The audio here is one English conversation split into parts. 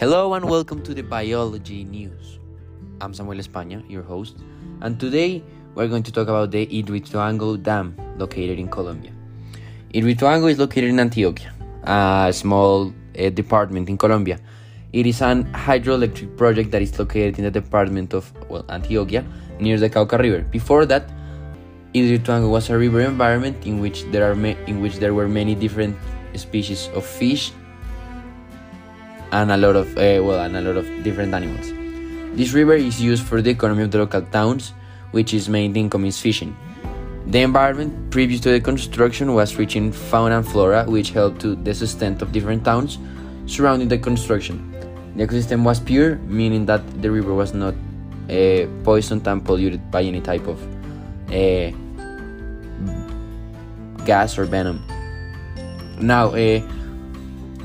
Hello and welcome to the Biology News. I'm Samuel España, your host, and today we're going to talk about the Hidroituango Dam located in Colombia. Hidroituango is located in Antioquia, a small uh, department in Colombia. It is an hydroelectric project that is located in the department of well, Antioquia near the Cauca River. Before that, Hidroituango was a river environment in which there are in which there were many different species of fish and a lot of uh, well and a lot of different animals. This river is used for the economy of the local towns, which is main income is fishing. The environment previous to the construction was rich in fauna and flora, which helped to the sustain of different towns surrounding the construction. The ecosystem was pure, meaning that the river was not uh, poisoned and polluted by any type of uh, gas or venom. Now, uh,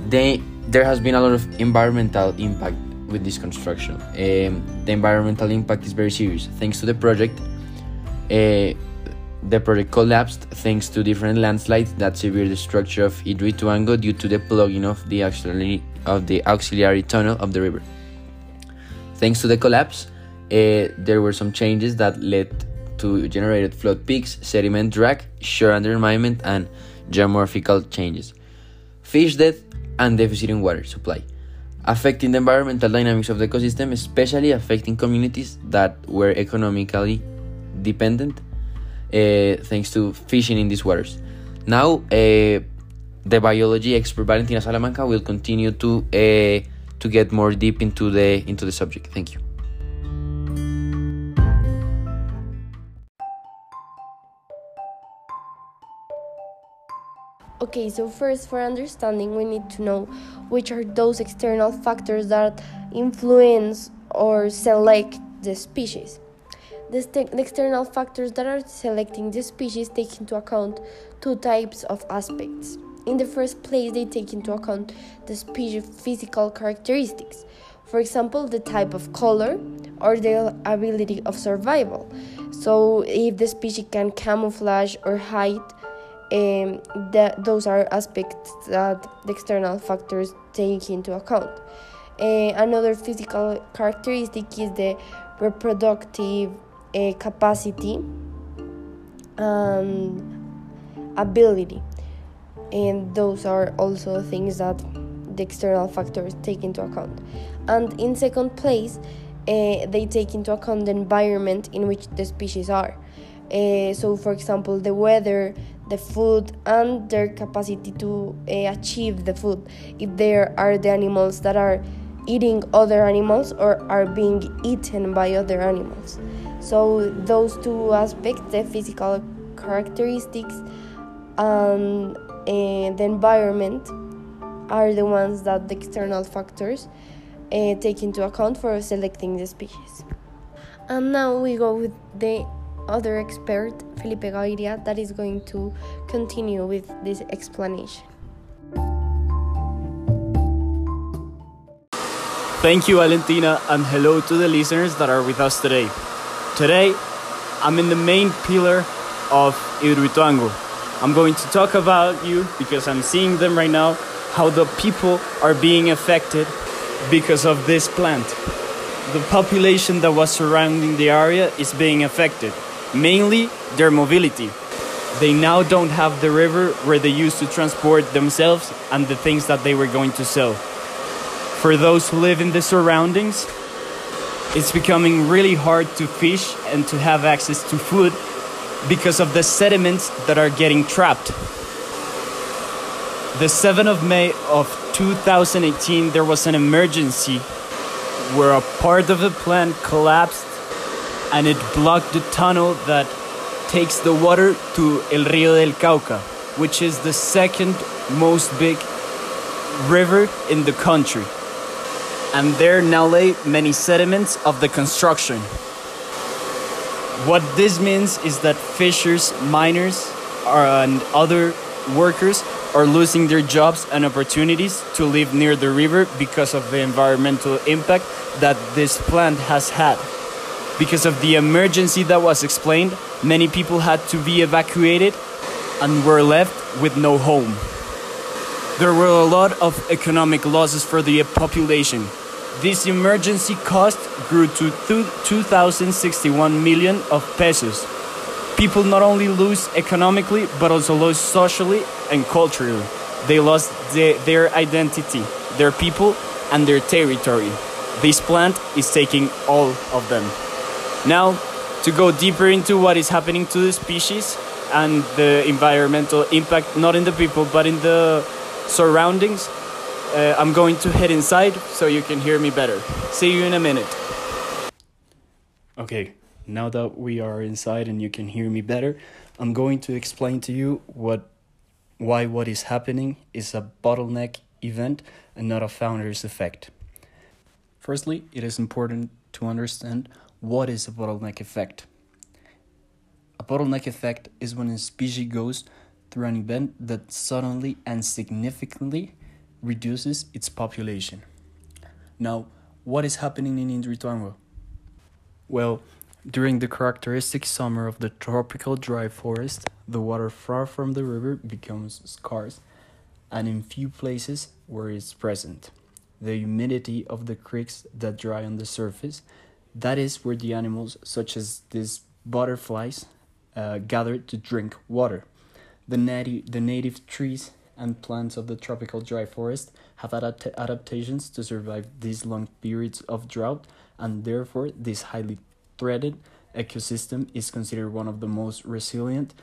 they there has been a lot of environmental impact with this construction. Um, the environmental impact is very serious. Thanks to the project, uh, the project collapsed thanks to different landslides that severed the structure of Hidroituango due to the plugging of the auxiliary of the auxiliary tunnel of the river. Thanks to the collapse, uh, there were some changes that led to generated flood peaks, sediment drag, shore underminement, and geomorphical changes. Fish death and deficit in water supply, affecting the environmental dynamics of the ecosystem, especially affecting communities that were economically dependent uh, thanks to fishing in these waters. Now, uh, the biology expert Valentina Salamanca will continue to uh, to get more deep into the into the subject. Thank you. Okay, so first, for understanding, we need to know which are those external factors that influence or select the species. The, the, external factors that are selecting the species take into account two types of aspects. In the first place, they take into account the species physical characteristics, for example, the type of color or the ability of survival. So, if the species can camouflage or hide um, that those are aspects that the external factors take into account. Uh, another physical characteristic is the reproductive uh, capacity and ability, and those are also things that the external factors take into account. And in second place, uh, they take into account the environment in which the species are. Uh, so, for example, the weather, the food, and their capacity to uh, achieve the food. If there are the animals that are eating other animals or are being eaten by other animals. So, those two aspects the physical characteristics and uh, the environment are the ones that the external factors uh, take into account for selecting the species. And now we go with the other expert, Felipe Gaviria, that is going to continue with this explanation. Thank you, Valentina, and hello to the listeners that are with us today. Today, I'm in the main pillar of Hidroituango. I'm going to talk about you because I'm seeing them right now, how the people are being affected because of this plant. The population that was surrounding the area is being affected mainly their mobility. They now don't have the river where they used to transport themselves and the things that they were going to sell. For those who live in the surroundings, it's becoming really hard to fish and to have access to food because of the sediments that are getting trapped. The 7th of May of 2018, there was an emergency where a part of the plant collapsed and it blocked the tunnel that takes the water to El Río del Cauca, which is the second most big river in the country. And there now lay many sediments of the construction. What this means is that fishers, miners, and other workers are losing their jobs and opportunities to live near the river because of the environmental impact that this plant has had. Because of the emergency that was explained, many people had to be evacuated and were left with no home. There were a lot of economic losses for the population. This emergency cost grew to 2,061 million of pesos. People not only lose economically, but also lose socially and culturally. They lost the, their identity, their people, and their territory. This plant is taking all of them. Now, to go deeper into what is happening to the species and the environmental impact, not in the people, but in the surroundings, uh, I'm going to head inside so you can hear me better. See you in a minute. Okay, now that we are inside and you can hear me better, I'm going to explain to you what why what is happening is a bottleneck event and not a founder's effect. Firstly, it is important to understand what is a bottleneck effect. A bottleneck effect is when a species goes through an event that suddenly and significantly reduces its population. Now, what is happening in Hidroituango? Well, during the characteristic summer of the tropical dry forest, the water far from the river becomes scarce, and in few places where it's present. The humidity of the creeks that dry on the surface, that is where the animals, such as these butterflies, uh, gather to drink water. The, nati- the native trees and plants of the tropical dry forest have adapt- adaptations to survive these long periods of drought, and therefore, this highly threaded ecosystem is considered one of the most resilient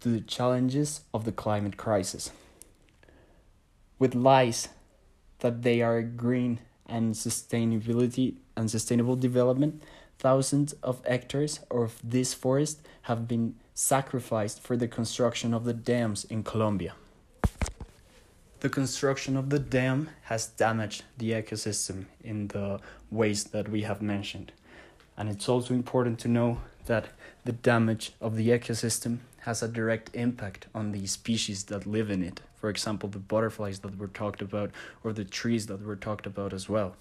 to the challenges of the climate crisis. With lies that they are green and sustainability and sustainable development, thousands of hectares of this forest have been sacrificed for the construction of the dams in Colombia. The construction of the dam has damaged the ecosystem in the ways that we have mentioned. And it's also important to know that the damage of the ecosystem has a direct impact on the species that live in it. For example, the butterflies that were talked about, or the trees that were talked about as well.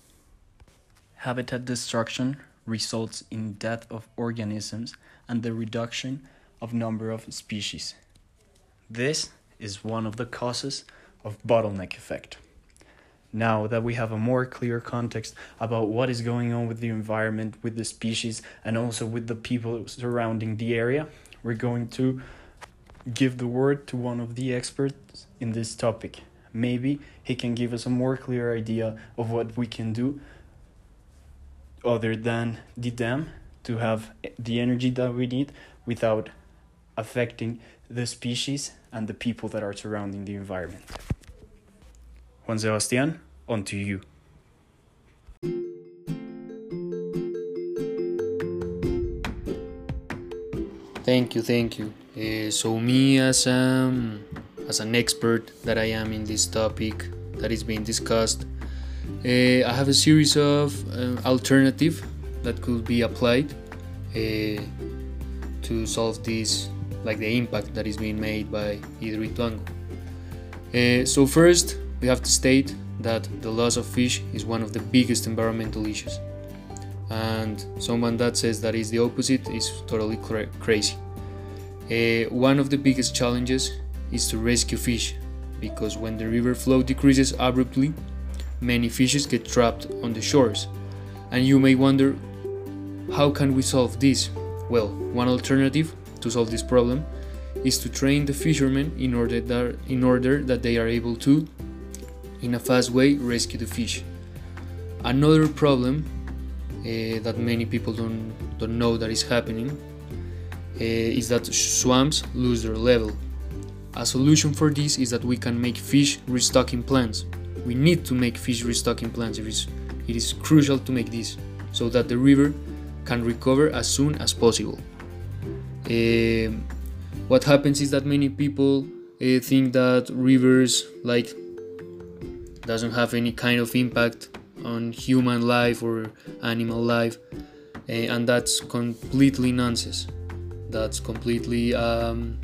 Habitat destruction results in death of organisms and the reduction of number of species. This is one of the causes of bottleneck effect. Now that we have a more clear context about what is going on with the environment, with the species, and also with the people surrounding the area, we're going to give the word to one of the experts in this topic. Maybe he can give us a more clear idea of what we can do other than the dam to have the energy that we need without affecting the species and the people that are surrounding the environment. Juan Sebastian, on to you. Thank you, thank you. Uh, so me as um, as an expert that I am in this topic that is being discussed, uh, I have a series of uh, alternative that could be applied to solve this, like the impact that is being made by Hidroituango. Uh, so first, we have to state that the loss of fish is one of the biggest environmental issues. And someone that says that is the opposite is totally cra- crazy. Uh, one of the biggest challenges is to rescue fish because when the river flow decreases abruptly, many fishes get trapped on the shores. And you may wonder, how can we solve this? Well, one alternative to solve this problem is to train the fishermen in order that, in order that they are able to, in a fast way, rescue the fish. Another problem uh, that many people don't, don't know that is happening is that swamps lose their level. A solution for this is that we can make fish restocking plants. We need to make fish restocking plants. It is, it is crucial to make this so that the river can recover as soon as possible. Uh, what happens is that many people uh, think that rivers like doesn't have any kind of impact on human life or animal life, uh, and that's completely nonsense. That's completely um,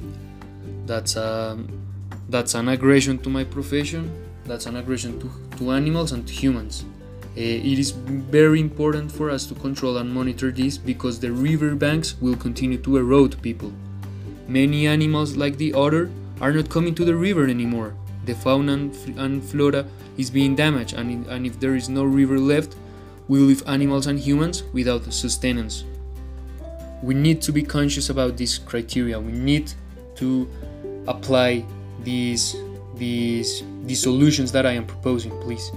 that's um, that's an aggression to my profession. That's an aggression to, to animals and to humans. Uh, it is very important for us to control and monitor this because the river banks will continue to erode people. Many animals, like the otter, are not coming to the river anymore. The fauna and, flora is being damaged, and, and if there is no river left, we leave animals and humans without sustenance. We need to be conscious about this criteria. We need to apply these these these solutions that I am proposing, please.